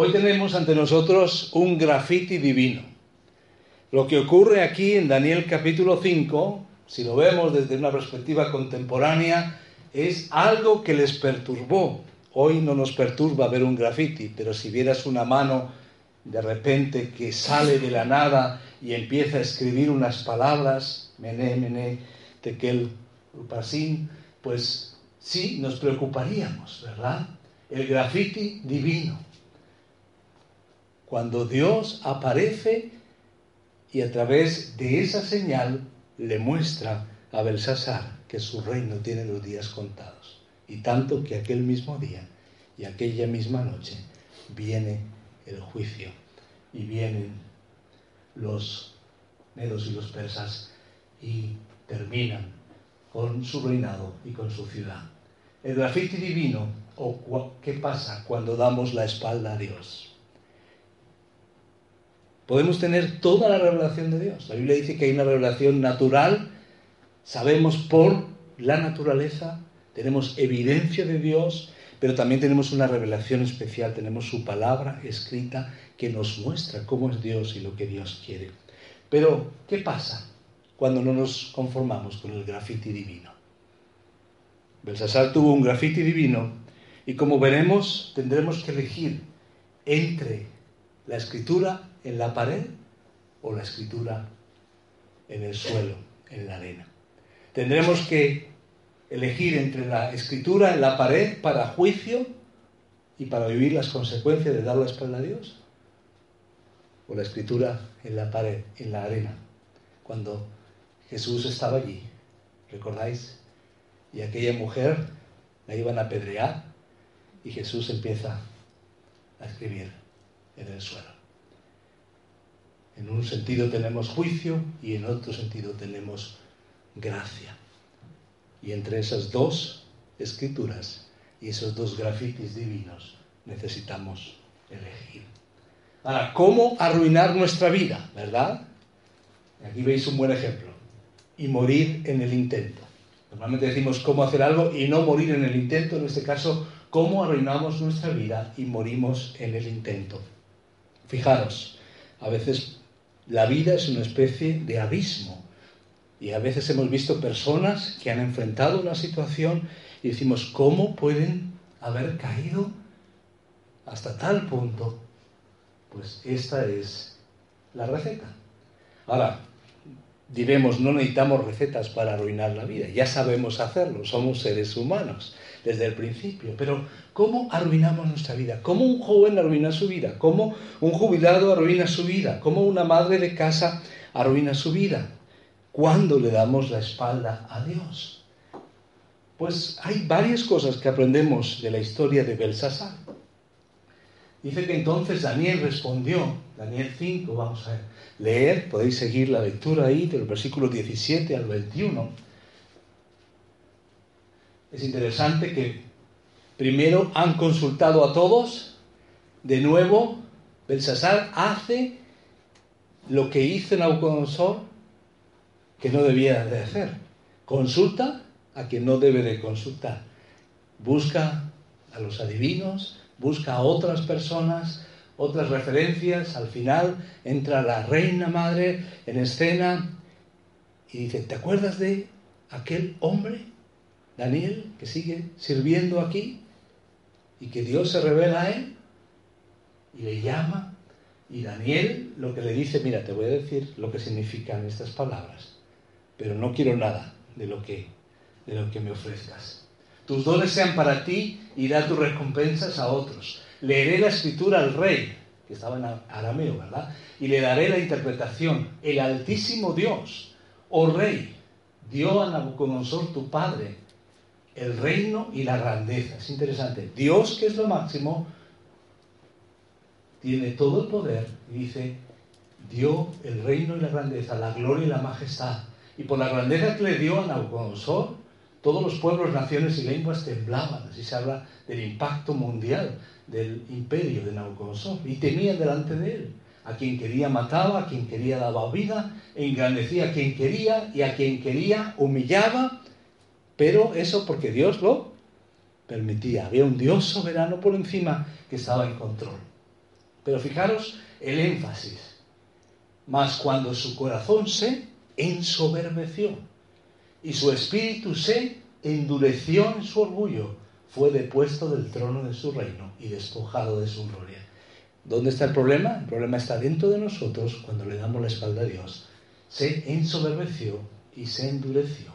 Hoy tenemos ante nosotros un grafiti divino. Lo que ocurre aquí en Daniel capítulo 5, si lo vemos desde una perspectiva contemporánea, es algo que les perturbó. Hoy no nos perturba ver un grafiti, pero si vieras una mano de repente que sale de la nada y empieza a escribir unas palabras, mené, mené, tekel, upasin, pues sí, nos preocuparíamos, ¿verdad? El grafiti divino. Cuando Dios aparece y a través de esa señal le muestra a Belsasar que su reino tiene los días contados. Y tanto que aquel mismo día y aquella misma noche viene el juicio y vienen los medos y los persas y terminan con su reinado y con su ciudad. El grafiti divino, o qué pasa cuando damos la espalda a Dios. Podemos tener toda la revelación de Dios. La Biblia dice que hay una revelación natural, sabemos por la naturaleza, tenemos evidencia de Dios, pero también tenemos una revelación especial, tenemos su palabra escrita que nos muestra cómo es Dios y lo que Dios quiere. Pero, ¿qué pasa cuando no nos conformamos con el grafiti divino? Belsasar tuvo un grafiti divino y como veremos tendremos que elegir entre la escritura en la pared o la escritura en el suelo, en la arena. Tendremos que elegir entre la escritura en la pared para juicio y para vivir las consecuencias de dar la espalda a Dios o la escritura en la pared, en la arena, cuando Jesús estaba allí, ¿recordáis? Y aquella mujer la iban a apedrear y Jesús empieza a escribir en el suelo. En un sentido tenemos juicio y en otro sentido tenemos gracia. Y entre esas dos escrituras y esos dos grafitis divinos necesitamos elegir. Ahora, ¿cómo arruinar nuestra vida? ¿Verdad? Aquí veis un buen ejemplo. Y morir en el intento. Normalmente decimos cómo hacer algo y no morir en el intento. En este caso, cómo arruinamos nuestra vida y morimos en el intento. Fijaros, a veces la vida es una especie de abismo. Y a veces hemos visto personas que han enfrentado una situación y decimos, ¿cómo pueden haber caído hasta tal punto pues esta es la receta. Ahora, diremos, no necesitamos recetas para arruinar la vida, ya sabemos hacerlo, somos seres humanos desde el principio, pero ¿cómo arruinamos nuestra vida? ¿Cómo un joven arruina su vida? ¿Cómo un jubilado arruina su vida? ¿Cómo una madre de casa arruina su vida? ¿Cuándo le damos la espalda a Dios? Pues hay varias cosas que aprendemos de la historia de Belsasar. Dice que entonces Daniel respondió, Daniel 5, vamos a leer, podéis seguir la lectura ahí del versículo 17 al 21. Es interesante que primero han consultado a todos, de nuevo Belsasar hace lo que hizo Nabucodonosor que no debía de hacer. Consulta a quien no debe de consultar. Busca a los adivinos, busca a otras personas, otras referencias, al final entra la reina madre en escena y dice, ¿te acuerdas de aquel hombre, Daniel, que sigue sirviendo aquí y que Dios se revela a él? Y le llama y Daniel lo que le dice, mira, te voy a decir lo que significan estas palabras, pero no quiero nada de lo que, de lo que me ofrezcas. Tus dones sean para ti y da tus recompensas a otros. Leeré la escritura al rey, que estaba en arameo, ¿verdad? Y le daré la interpretación. El Altísimo Dios, oh rey, dio a Nabucodonosor tu padre el reino y la grandeza. Es interesante. Dios, que es lo máximo, tiene todo el poder y dice, dio el reino y la grandeza, la gloria y la majestad. Y por la grandeza que le dio a Nabucodonosor, todos los pueblos, naciones y lenguas temblaban, así se habla del impacto mundial del imperio de Nabucodonosor, y temían delante de él. A quien quería mataba, a quien quería daba vida, e engrandecía a quien quería, y a quien quería humillaba, pero eso porque Dios lo permitía. Había un Dios soberano por encima que estaba en control. Pero fijaros el énfasis. Mas cuando su corazón se ensoberbeció y su espíritu se endureció en su orgullo, fue depuesto del trono de su reino y despojado de su gloria. ¿Dónde está el problema? El problema está dentro de nosotros cuando le damos la espalda a Dios. Se ensoberbeció y se endureció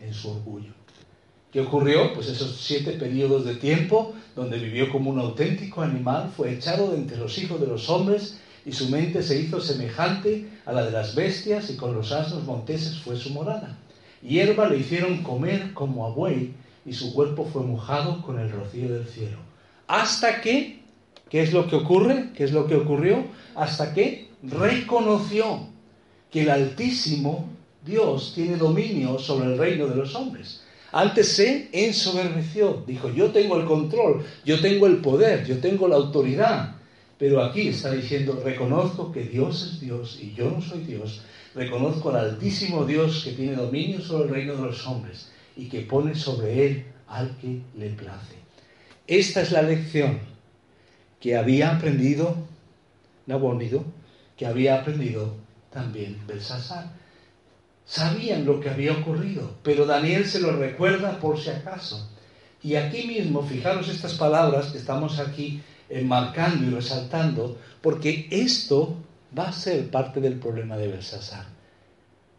en su orgullo. ¿Qué ocurrió? Pues esos siete periodos de tiempo donde vivió como un auténtico animal, fue echado de entre los hijos de los hombres y su mente se hizo semejante a la de las bestias y con los asnos monteses fue su morada. Hierba le hicieron comer como a buey y su cuerpo fue mojado con el rocío del cielo. Hasta que, ¿qué es lo que ocurre? ¿Qué es lo que ocurrió? Hasta que reconoció que el Altísimo Dios tiene dominio sobre el reino de los hombres. Antes se ensoberbeció, dijo, yo tengo el control, yo tengo el poder, yo tengo la autoridad. Pero aquí está diciendo, reconozco que Dios es Dios y yo no soy Dios. Reconozco al Altísimo Dios que tiene dominio sobre el reino de los hombres y que pone sobre él al que le place. Esta es la lección que había aprendido Nabónido, que había aprendido también Belsasar. Sabían lo que había ocurrido, pero Daniel se lo recuerda por si acaso. Y aquí mismo, fijaros estas palabras que estamos aquí enmarcando y resaltando, porque esto va a ser parte del problema de Belsasar.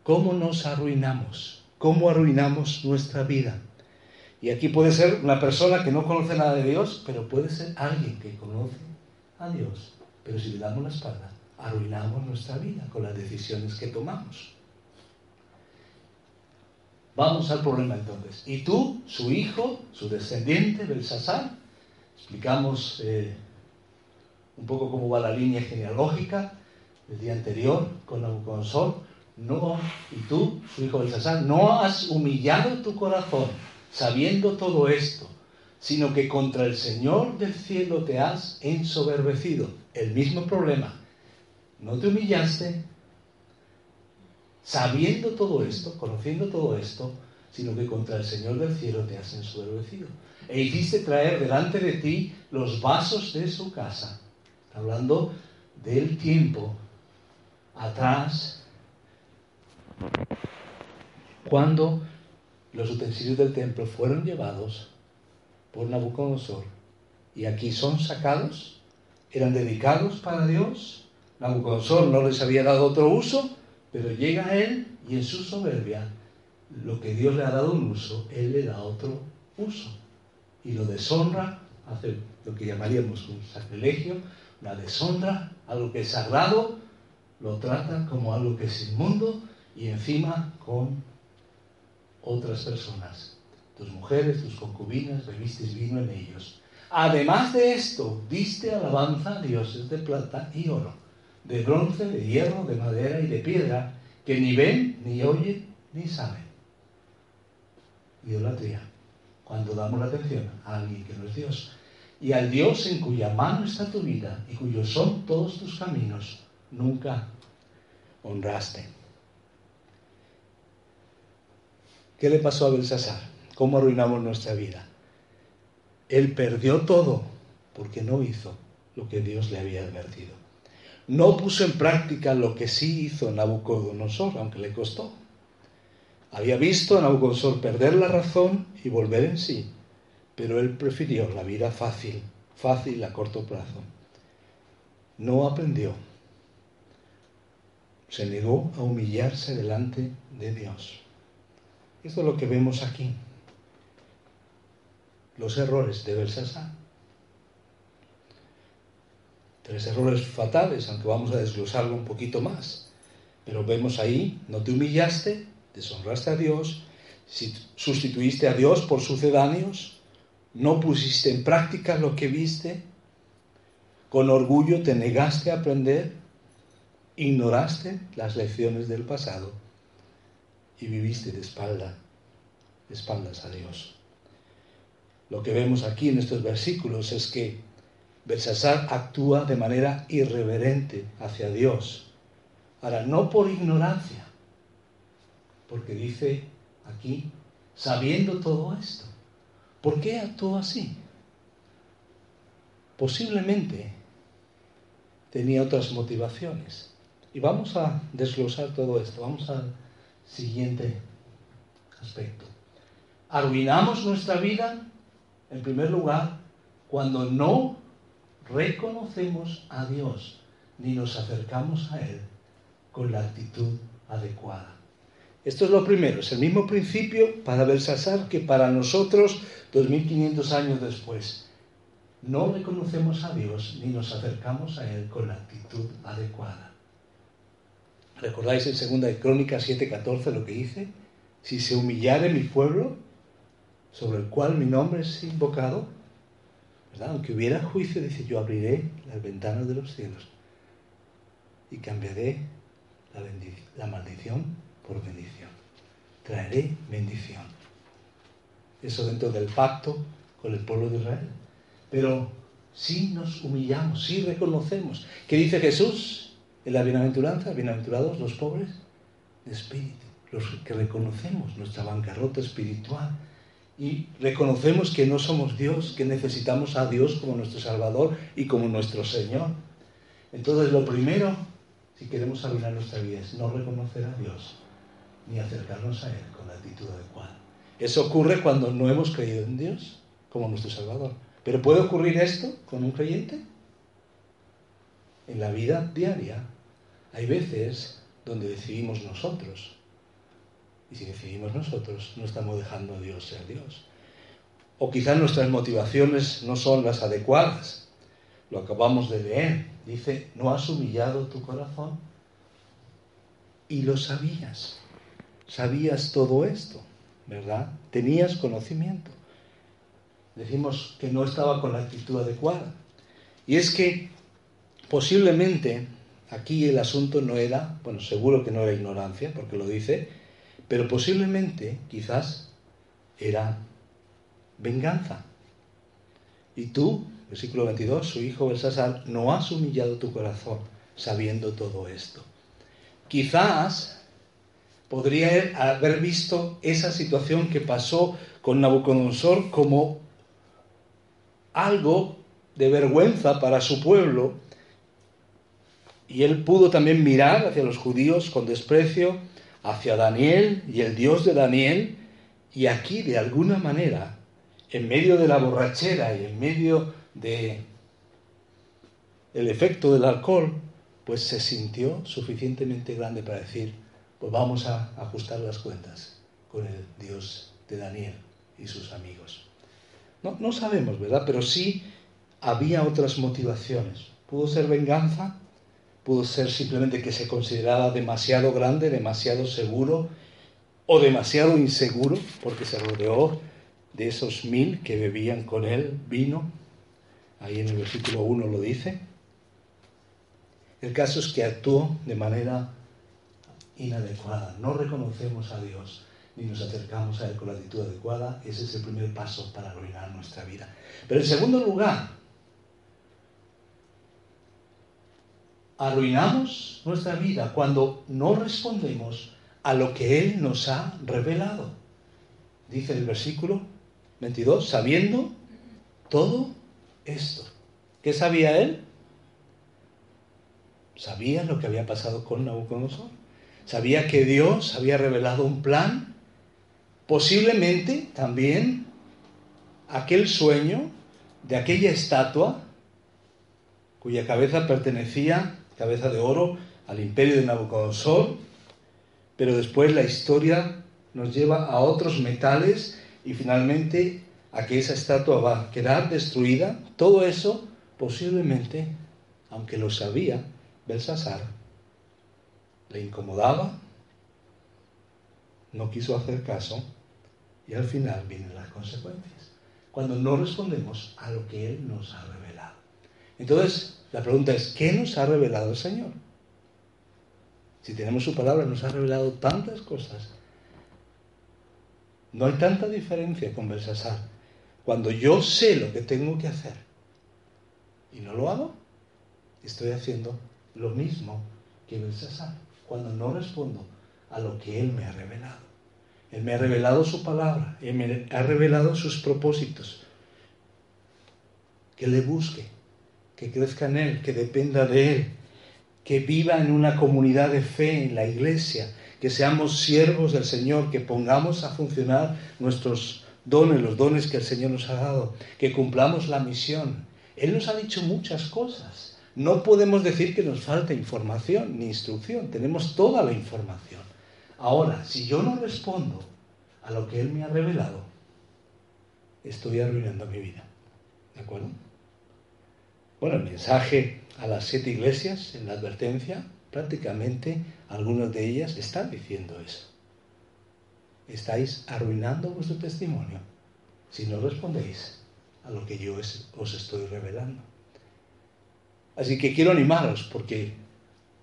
¿Cómo nos arruinamos? ¿Cómo arruinamos nuestra vida? Y aquí puede ser una persona que no conoce nada de Dios, pero puede ser alguien que conoce a Dios. Pero si le damos la espalda, arruinamos nuestra vida con las decisiones que tomamos. Vamos al problema entonces. Y tú, su hijo, su descendiente, Belsasar, explicamos eh, un poco cómo va la línea genealógica del día anterior con Nabucodonosor, no, y tú, su hijo Belsasar, no has humillado tu corazón sabiendo todo esto, sino que contra el Señor del cielo te has ensoberbecido. El mismo problema. No te humillaste, sabiendo todo esto, conociendo todo esto, sino que contra el Señor del cielo te has ensoberbecido. E hiciste traer delante de ti los vasos de su casa. hablando del tiempo atrás, cuando los utensilios del templo fueron llevados por Nabucodonosor y aquí son sacados, eran dedicados para Dios. Nabucodonosor no les había dado otro uso, pero llega a él y en su soberbia, lo que Dios le ha dado un uso, él le da otro uso. Y lo deshonra, hace lo que llamaríamos un sacrilegio, una deshonra, algo que es sagrado, lo trata como algo que es inmundo y encima con otras personas. Tus mujeres, tus concubinas, bebiste vino en ellos. Además de esto, diste alabanza a dioses de plata y oro de bronce, de hierro, de madera y de piedra, que ni ven, ni oyen, ni saben. Idolatría. Cuando damos la atención a alguien que no es Dios. Y al Dios en cuya mano está tu vida y cuyos son todos tus caminos, nunca honraste. ¿Qué le pasó a Belsasar? ¿Cómo arruinamos nuestra vida? Él perdió todo porque no hizo lo que Dios le había advertido no puso en práctica lo que sí hizo Nabucodonosor, aunque le costó. Había visto a Nabucodonosor perder la razón y volver en sí, pero él prefirió la vida fácil, fácil a corto plazo. No aprendió. Se negó a humillarse delante de Dios. Esto es lo que vemos aquí. Los errores de Belsasar Tres errores fatales, aunque vamos a desglosarlo un poquito más. Pero vemos ahí, no te humillaste, deshonraste a Dios, sustituiste a Dios por sucedáneos, no pusiste en práctica lo que viste, con orgullo te negaste a aprender, ignoraste las lecciones del pasado y viviste de espalda, de espaldas a Dios. Lo que vemos aquí en estos versículos es que Belsasar actúa de manera irreverente hacia Dios. Ahora, no por ignorancia, porque dice aquí, sabiendo todo esto. ¿Por qué actuó así? Posiblemente tenía otras motivaciones. Y vamos a desglosar todo esto. Vamos al siguiente aspecto. Arruinamos nuestra vida, en primer lugar, cuando no reconocemos a Dios ni nos acercamos a Él con la actitud adecuada. Esto es lo primero, es el mismo principio para Belsasar que para nosotros 2500 años después. No reconocemos a Dios ni nos acercamos a Él con la actitud adecuada. ¿Recordáis en 2 de Crónicas 7:14 lo que dice? Si se humillare mi pueblo, sobre el cual mi nombre es invocado, aunque hubiera juicio, dice, yo abriré las ventanas de los cielos y cambiaré la, la maldición por bendición. Traeré bendición. Eso dentro del pacto con el pueblo de Israel. Pero si nos humillamos, si reconocemos. ¿Qué dice Jesús en la bienaventuranza? Bienaventurados los pobres de espíritu, los que reconocemos nuestra bancarrota espiritual y reconocemos que no somos Dios, que necesitamos a Dios como nuestro Salvador y como nuestro Señor. Entonces lo primero, si queremos arruinar nuestra vida, es no reconocer a Dios ni acercarnos a Él con la actitud adecuada. Eso ocurre cuando no hemos creído en Dios como nuestro Salvador. Pero ¿puede ocurrir esto con un creyente? En la vida diaria hay veces donde decidimos nosotros si decidimos nosotros, no estamos dejando a Dios ser Dios. O quizás nuestras motivaciones no son las adecuadas. Lo acabamos de leer. Dice, ¿no has humillado tu corazón? Y lo sabías. Sabías todo esto, ¿verdad? Tenías conocimiento. Decimos que no estaba con la actitud adecuada. Y es que posiblemente aquí el asunto no era, bueno, seguro que no era ignorancia, porque lo dice, pero posiblemente, quizás, era venganza. Y tú, versículo 22, su hijo Belsasar, no has humillado tu corazón sabiendo todo esto. Quizás podría haber visto esa situación que pasó con Nabucodonosor como algo de vergüenza para su pueblo y él pudo también mirar hacia los judíos con desprecio hacia Daniel y el Dios de Daniel, y aquí de alguna manera, en medio de la borrachera y en medio de el efecto del alcohol, pues se sintió suficientemente grande para decir, pues vamos a ajustar las cuentas con el Dios de Daniel y sus amigos. No, no sabemos, ¿verdad? Pero sí había otras motivaciones. Pudo ser venganza, pudo ser simplemente que se consideraba demasiado grande, demasiado seguro o demasiado inseguro, porque se rodeó de esos mil que bebían con él vino. Ahí en el versículo 1 lo dice. El caso es que actuó de manera inadecuada. No reconocemos a Dios ni nos acercamos a Él con la actitud adecuada. Ese es el primer paso para arruinar nuestra vida. Pero en segundo lugar, arruinamos nuestra vida cuando no respondemos a lo que Él nos ha revelado. Dice el versículo 22, sabiendo todo esto. ¿Qué sabía Él? Sabía lo que había pasado con Nabucodonosor. Sabía que Dios había revelado un plan. Posiblemente también aquel sueño de aquella estatua cuya cabeza pertenecía cabeza de oro, al imperio de Nabucodonosor, pero después la historia nos lleva a otros metales y finalmente a que esa estatua va a quedar destruida. Todo eso posiblemente, aunque lo sabía Belsasar, le incomodaba, no quiso hacer caso y al final vienen las consecuencias. Cuando no respondemos a lo que Él nos ha revelado. Entonces, la pregunta es, ¿qué nos ha revelado el Señor? Si tenemos su palabra, nos ha revelado tantas cosas. No hay tanta diferencia con Belsasar. Cuando yo sé lo que tengo que hacer y no lo hago, estoy haciendo lo mismo que Belsasar. Cuando no respondo a lo que Él me ha revelado. Él me ha revelado su palabra, Él me ha revelado sus propósitos. Que le busque, que crezca en Él, que dependa de Él, que viva en una comunidad de fe, en la iglesia, que seamos siervos del Señor, que pongamos a funcionar nuestros dones, los dones que el Señor nos ha dado, que cumplamos la misión. Él nos ha dicho muchas cosas. No podemos decir que nos falta información ni instrucción, tenemos toda la información. Ahora, si yo no respondo a lo que Él me ha revelado, estoy arruinando mi vida. ¿De acuerdo? Bueno, el mensaje a las siete iglesias, en la advertencia, prácticamente algunas de ellas están diciendo eso. Estáis arruinando vuestro testimonio si no respondéis a lo que yo os estoy revelando. Así que quiero animaros porque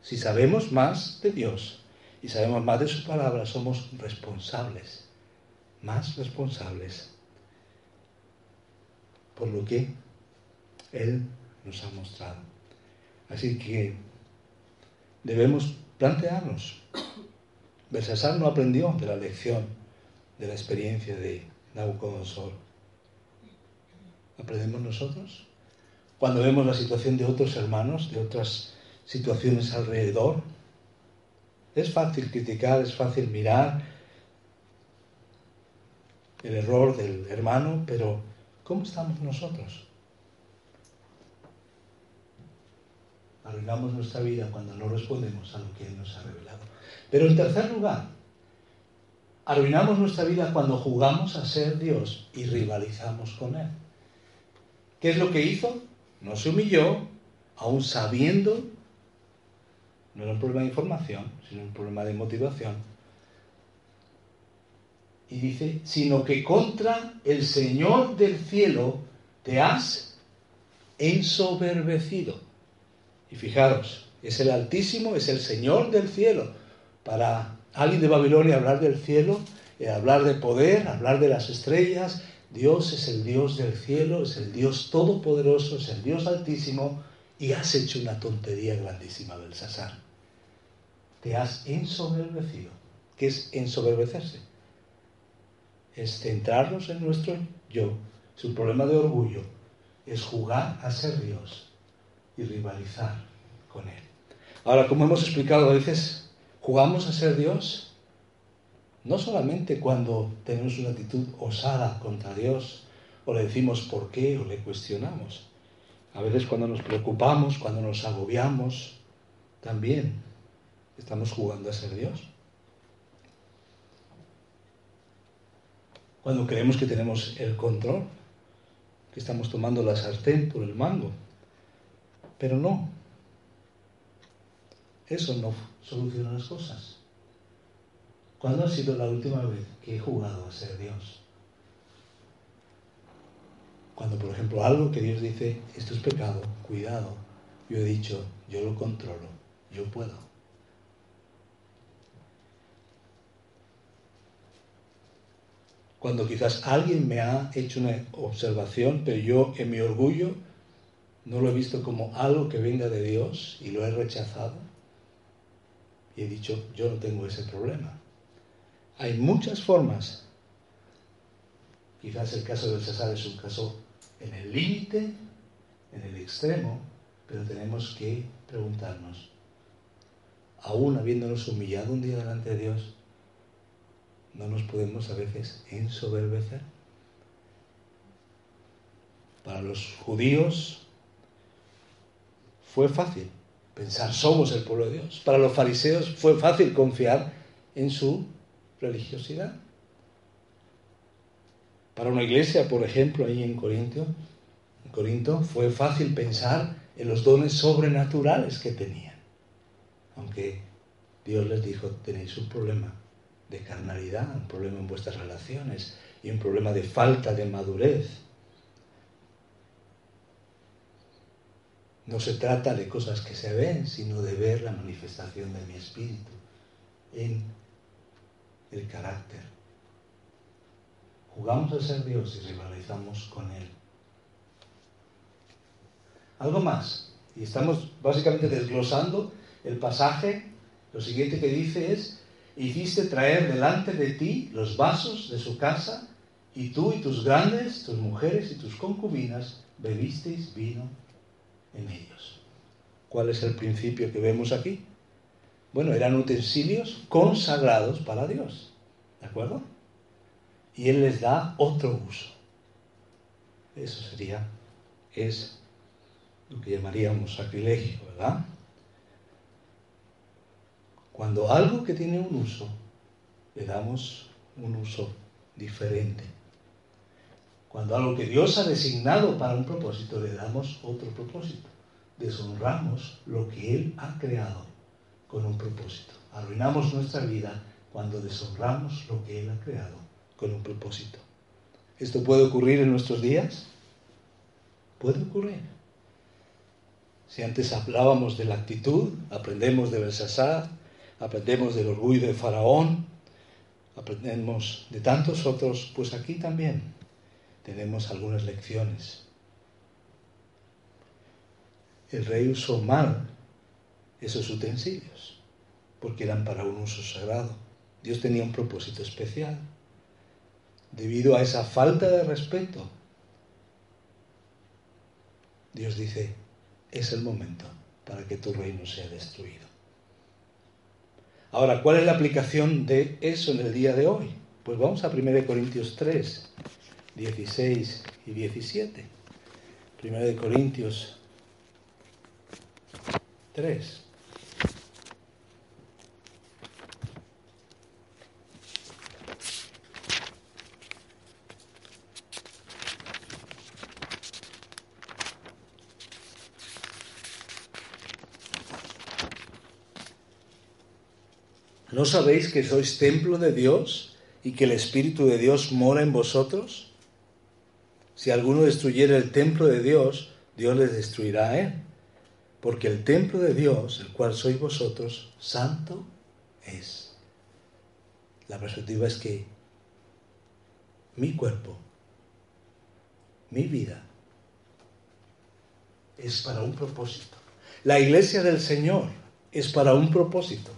si sabemos más de Dios y sabemos más de su palabra, somos responsables, más responsables por lo que Él nos ha mostrado. Así que debemos plantearnos. Belsasar no aprendió de la lección, de la experiencia de Nabucodonosor. ¿Aprendemos nosotros? Cuando vemos la situación de otros hermanos, de otras situaciones alrededor, es fácil criticar, es fácil mirar el error del hermano, pero ¿cómo estamos nosotros? Arruinamos nuestra vida cuando no respondemos a lo que Él nos ha revelado. Pero en tercer lugar, arruinamos nuestra vida cuando jugamos a ser Dios y rivalizamos con Él. ¿Qué es lo que hizo? No se humilló, aún sabiendo, no era un problema de información, sino un problema de motivación. Y dice, sino que contra el Señor del cielo te has ensoberbecido. Y fijaros, es el Altísimo, es el Señor del cielo. Para alguien de Babilonia hablar del cielo, eh, hablar de poder, hablar de las estrellas, Dios es el Dios del cielo, es el Dios todopoderoso, es el Dios altísimo y has hecho una tontería grandísima, Belsasar. Te has ensoberbecido. ¿Qué es ensoberbecerse? Es centrarnos en nuestro yo. Es un problema de orgullo. Es jugar a ser Dios y rivalizar con Él. Ahora, como hemos explicado, a veces jugamos a ser Dios no solamente cuando tenemos una actitud osada contra Dios, o le decimos por qué, o le cuestionamos. A veces cuando nos preocupamos, cuando nos agobiamos, también estamos jugando a ser Dios. Cuando creemos que tenemos el control, que estamos tomando la sartén por el mango. Pero no. Eso no soluciona las cosas. ¿Cuándo ha sido la última vez que he jugado a ser Dios? Cuando, por ejemplo, algo que Dios dice, esto es pecado, cuidado, yo he dicho, yo lo controlo, yo puedo. Cuando quizás alguien me ha hecho una observación, pero yo en mi orgullo no lo he visto como algo que venga de Dios y lo he rechazado. Y he dicho, yo no tengo ese problema. Hay muchas formas. Quizás el caso del César es un caso en el límite, en el extremo, pero tenemos que preguntarnos, aún habiéndonos humillado un día delante de Dios, ¿no nos podemos a veces ensoberbecer? Para los judíos fue fácil pensar, somos el pueblo de Dios. Para los fariseos fue fácil confiar en su religiosidad. Para una iglesia, por ejemplo, ahí en Corinto, Corinto fue fácil pensar en los dones sobrenaturales que tenían. Aunque Dios les dijo, tenéis un problema de carnalidad, un problema en vuestras relaciones y un problema de falta de madurez No se trata de cosas que se ven, sino de ver la manifestación de mi espíritu en el carácter. Jugamos a ser Dios y rivalizamos con Él. Algo más. Y estamos básicamente desglosando el pasaje. Lo siguiente que dice es, hiciste traer delante de ti los vasos de su casa, y tú y tus grandes, tus mujeres y tus concubinas bebisteis vino en ellos. ¿Cuál es el principio que vemos aquí? Bueno, eran utensilios consagrados para Dios. ¿De acuerdo? Y Él les da otro uso. Eso sería, es lo que llamaríamos sacrilegio, ¿verdad? Cuando algo que tiene un uso, le damos un uso diferente. Cuando algo que Dios ha designado para un propósito, le damos otro propósito. Deshonramos lo que Él ha creado con un propósito. Arruinamos nuestra vida cuando deshonramos lo que Él ha creado con un propósito. ¿Esto puede ocurrir en nuestros días? Puede ocurrir. Si antes hablábamos de la actitud, aprendemos de Belsasar, aprendemos del orgullo de Faraón, aprendemos de tantos otros, pues aquí también tenemos algunas lecciones. El rey usó mal esos utensilios, porque eran para un uso sagrado. Dios tenía un propósito especial. Debido a esa falta de respeto, Dios dice, es el momento para que tu reino sea destruido. Ahora, ¿cuál es la aplicación de eso en el día de hoy? Pues vamos a 1 Corintios 3, 16 y 17. 1 Corintios 3. ¿No sabéis que sois templo de Dios y que el Espíritu de Dios mora en vosotros? Si alguno destruyera el templo de Dios, Dios les destruirá a él. Porque el templo de Dios, el cual sois vosotros, santo es. La perspectiva es que mi cuerpo, mi vida, es para un propósito. La iglesia del Señor es para un propósito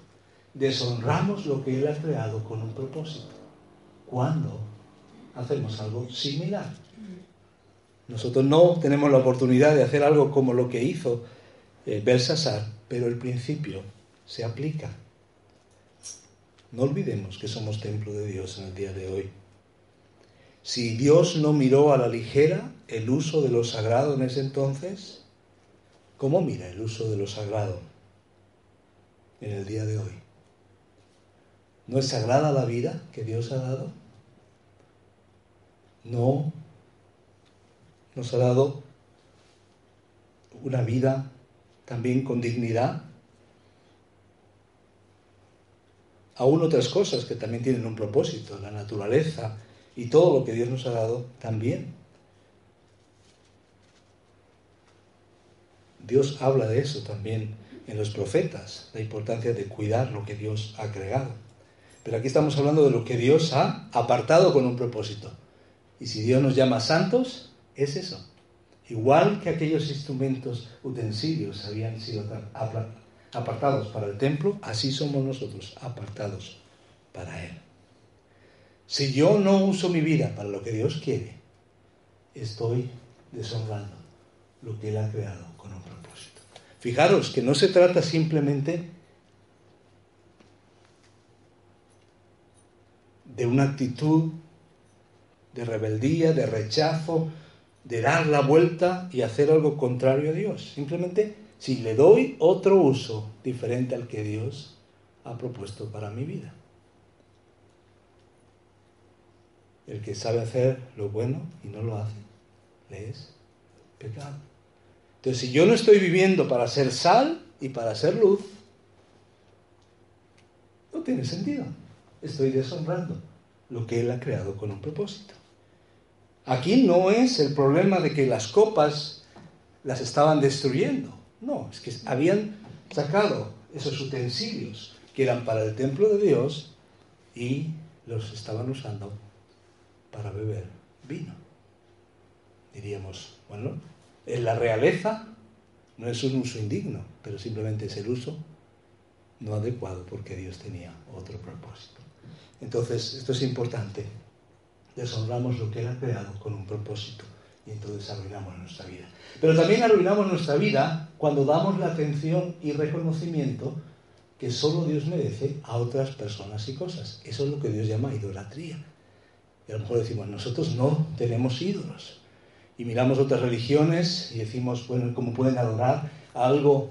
deshonramos lo que Él ha creado con un propósito. ¿Cuándo hacemos algo similar? Nosotros no tenemos la oportunidad de hacer algo como lo que hizo eh, Belsasar, pero el principio se aplica. No olvidemos que somos templo de Dios en el día de hoy. Si Dios no miró a la ligera el uso de lo sagrado en ese entonces, ¿cómo mira el uso de lo sagrado en el día de hoy? ¿No es sagrada la vida que Dios ha dado? No. Nos ha dado una vida también con dignidad. Aún otras cosas que también tienen un propósito, la naturaleza y todo lo que Dios nos ha dado también. Dios habla de eso también en los profetas, la importancia de cuidar lo que Dios ha creado. Pero aquí estamos hablando de lo que Dios ha apartado con un propósito. Y si Dios nos llama santos, es eso. Igual que aquellos instrumentos, utensilios habían sido apartados para el templo, así somos nosotros, apartados para Él. Si yo no uso mi vida para lo que Dios quiere, estoy deshonrando lo que Él ha creado con un propósito. Fijaros que no se trata simplemente de una actitud de rebeldía, de rechazo, de dar la vuelta y hacer algo contrario a Dios. Simplemente si le doy otro uso diferente al que Dios ha propuesto para mi vida. El que sabe hacer lo bueno y no lo hace, le es pecado. Entonces, si yo no estoy viviendo para ser sal y para ser luz, no tiene sentido estoy deshonrando lo que Él ha creado con un propósito. Aquí no es el problema de que las copas las estaban destruyendo. No, es que habían sacado esos utensilios que eran para el templo de Dios y los estaban usando para beber vino. Diríamos, bueno, en la realeza no es un uso indigno, pero simplemente es el uso no adecuado porque Dios tenía otro propósito. Entonces, esto es importante. Deshonramos lo que Él ha creado con un propósito. Y entonces arruinamos nuestra vida. Pero también arruinamos nuestra vida cuando damos la atención y reconocimiento que solo Dios merece a otras personas y cosas. Eso es lo que Dios llama idolatría. Y a lo mejor decimos, nosotros no tenemos ídolos. Y miramos otras religiones y decimos, bueno, ¿cómo pueden adorar algo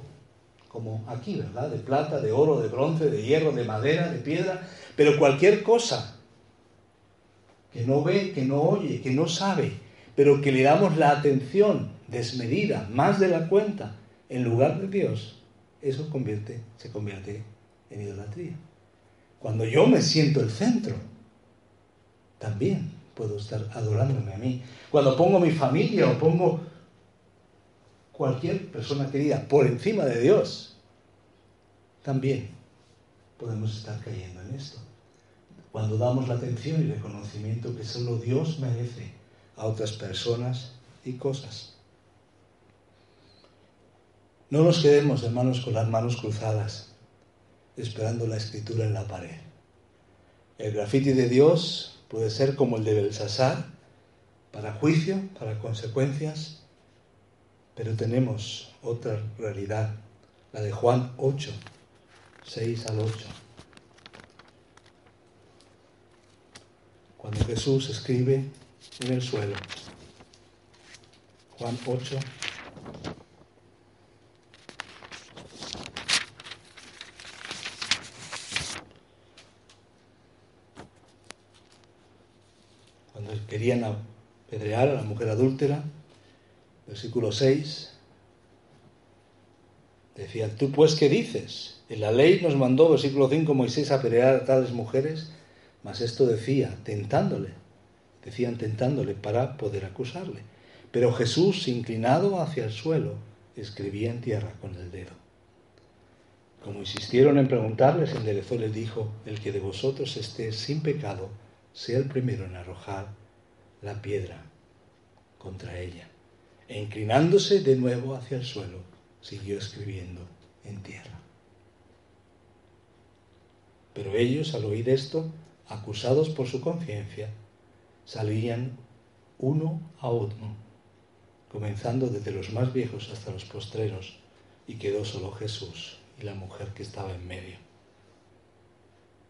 como aquí, ¿verdad? De plata, de oro, de bronce, de hierro, de madera, de piedra, pero cualquier cosa que no ve, que no oye, que no sabe, pero que le damos la atención desmedida, más de la cuenta, en lugar de Dios, eso convierte, se convierte en idolatría. Cuando yo me siento el centro, también puedo estar adorándome a mí. Cuando pongo mi familia o pongo cualquier persona querida por encima de Dios, también podemos estar cayendo en esto. Cuando damos la atención y reconocimiento que solo Dios merece a otras personas y cosas. No nos quedemos, hermanos, con las manos cruzadas, esperando la escritura en la pared. El grafiti de Dios puede ser como el de Belsasar, para juicio, para consecuencias, pero tenemos otra realidad, la de Juan 8, 6 al 8. Cuando Jesús escribe en el suelo, Juan 8, cuando querían apedrear a la mujer adúltera, versículo 6, decía, tú pues qué dices? En la ley nos mandó, versículo 5, Moisés a apedrear a tales mujeres, mas esto decía, tentándole, decían tentándole para poder acusarle. Pero Jesús, inclinado hacia el suelo, escribía en tierra con el dedo. Como insistieron en preguntarle, se enderezó les dijo, el que de vosotros esté sin pecado, sea el primero en arrojar la piedra contra ella. E inclinándose de nuevo hacia el suelo, siguió escribiendo en tierra. Pero ellos, al oír esto, acusados por su conciencia, salían uno a uno, comenzando desde los más viejos hasta los postreros, y quedó solo Jesús y la mujer que estaba en medio.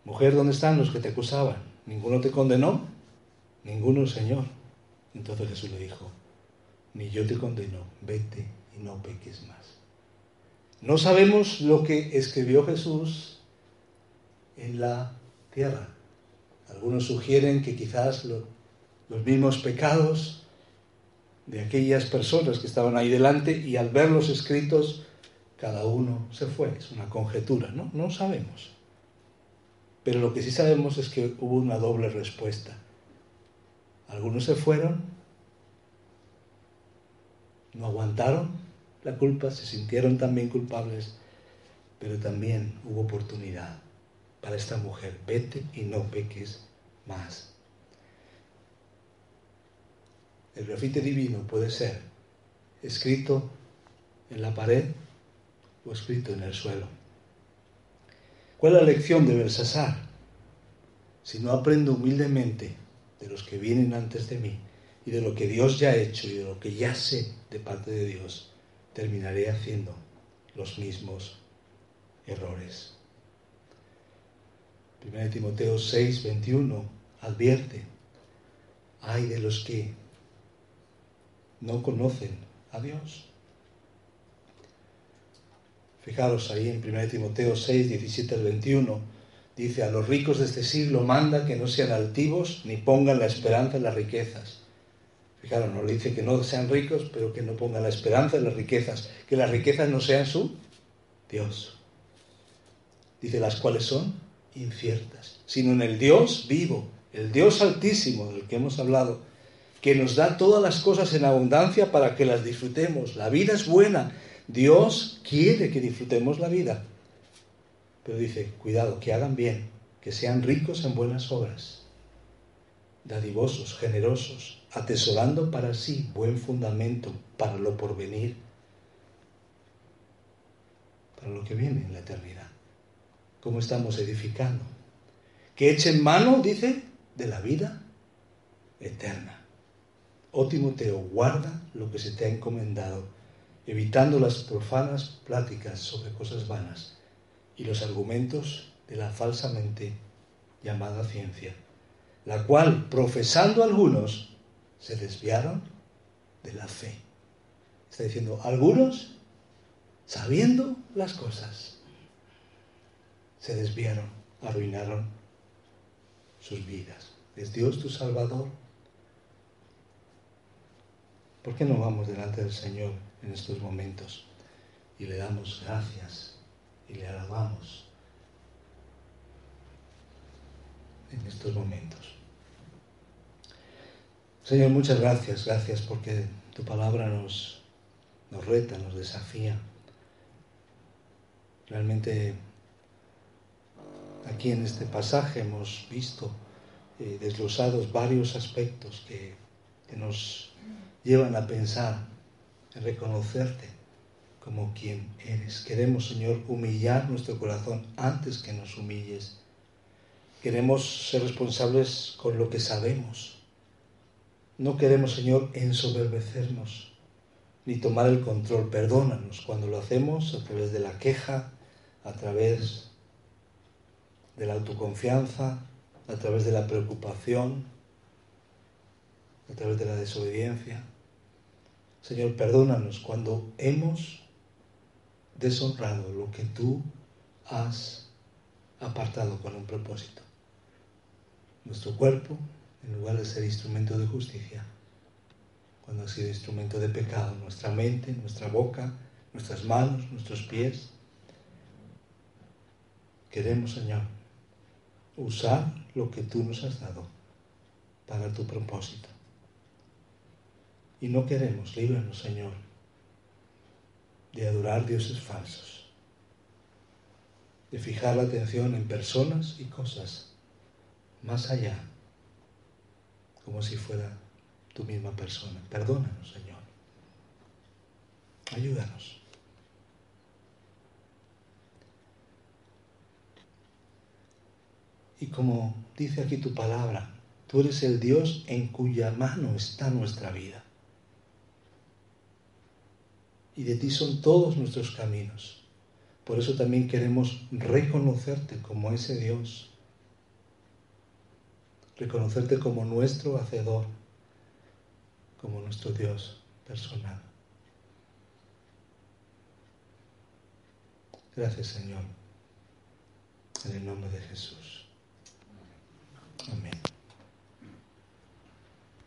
Mujer, ¿dónde están los que te acusaban? ¿Ninguno te condenó? Ninguno, Señor. Entonces Jesús le dijo, ni yo te condeno, vete y no peques más. No sabemos lo que escribió Jesús en la tierra. Algunos sugieren que quizás los mismos pecados de aquellas personas que estaban ahí delante y al verlos escritos, cada uno se fue. Es una conjetura, ¿no? No sabemos. Pero lo que sí sabemos es que hubo una doble respuesta. Algunos se fueron, no aguantaron la culpa, se sintieron también culpables, pero también hubo oportunidad para esta mujer. Vete y no peques más. El grafite divino puede ser escrito en la pared o escrito en el suelo. ¿Cuál es la lección de Belsasar? Si no aprendo humildemente de los que vienen antes de mí y de lo que Dios ya ha hecho y de lo que ya sé de parte de Dios, terminaré haciendo los mismos errores. 1 Timoteo 6, 21 advierte, hay de los que no conocen a Dios. Fijaros ahí en 1 Timoteo 6, 17 al 21, dice, a los ricos de este siglo manda que no sean altivos ni pongan la esperanza en las riquezas. Fijaros, no le dice que no sean ricos, pero que no pongan la esperanza en las riquezas, que las riquezas no sean su Dios. Dice, las cuales son inciertas, sino en el Dios vivo, el Dios altísimo del que hemos hablado, que nos da todas las cosas en abundancia para que las disfrutemos. La vida es buena, Dios quiere que disfrutemos la vida. Pero dice, cuidado, que hagan bien, que sean ricos en buenas obras, dadivosos, generosos, atesorando para sí buen fundamento para lo porvenir, para lo que viene en la eternidad. ¿Cómo estamos edificando? Que echen mano, dice, de la vida eterna. oh Timoteo, guarda lo que se te ha encomendado, evitando las profanas pláticas sobre cosas vanas y los argumentos de la falsamente llamada ciencia, la cual, profesando algunos, se desviaron de la fe. Está diciendo, algunos, sabiendo las cosas, se desviaron, arruinaron sus vidas. ¿Es Dios tu Salvador? ¿Por qué no vamos delante del Señor en estos momentos y le damos gracias y le alabamos en estos momentos? Señor, muchas gracias, gracias porque tu palabra nos, nos reta, nos desafía. Realmente aquí en este pasaje hemos visto eh, desglosados varios aspectos que, que nos llevan a pensar en reconocerte como quien eres. Queremos, Señor, humillar nuestro corazón antes que nos humilles. Queremos ser responsables con lo que sabemos. No queremos, Señor, ensoberbecernos ni tomar el control. Perdónanos cuando lo hacemos a través de la queja, a través de la autoconfianza, a través de la preocupación, a través de la desobediencia. Señor, perdónanos cuando hemos deshonrado lo que tú has apartado con un propósito. Nuestro cuerpo, en lugar de ser instrumento de justicia, cuando ha sido instrumento de pecado, nuestra mente, nuestra boca, nuestras manos, nuestros pies. Queremos, Señor, usar lo que tú nos has dado para tu propósito. Y no queremos, líbranos, Señor, de adorar dioses falsos, de fijar la atención en personas y cosas más allá, como si fuera tu misma persona. Perdónanos, Señor. Ayúdanos. Y como dice aquí tu palabra, tú eres el Dios en cuya mano está nuestra vida y de ti son todos nuestros caminos. Por eso también queremos reconocerte como ese Dios, reconocerte como nuestro Hacedor, como nuestro Dios personal. Gracias Señor, en el nombre de Jesús. Amen.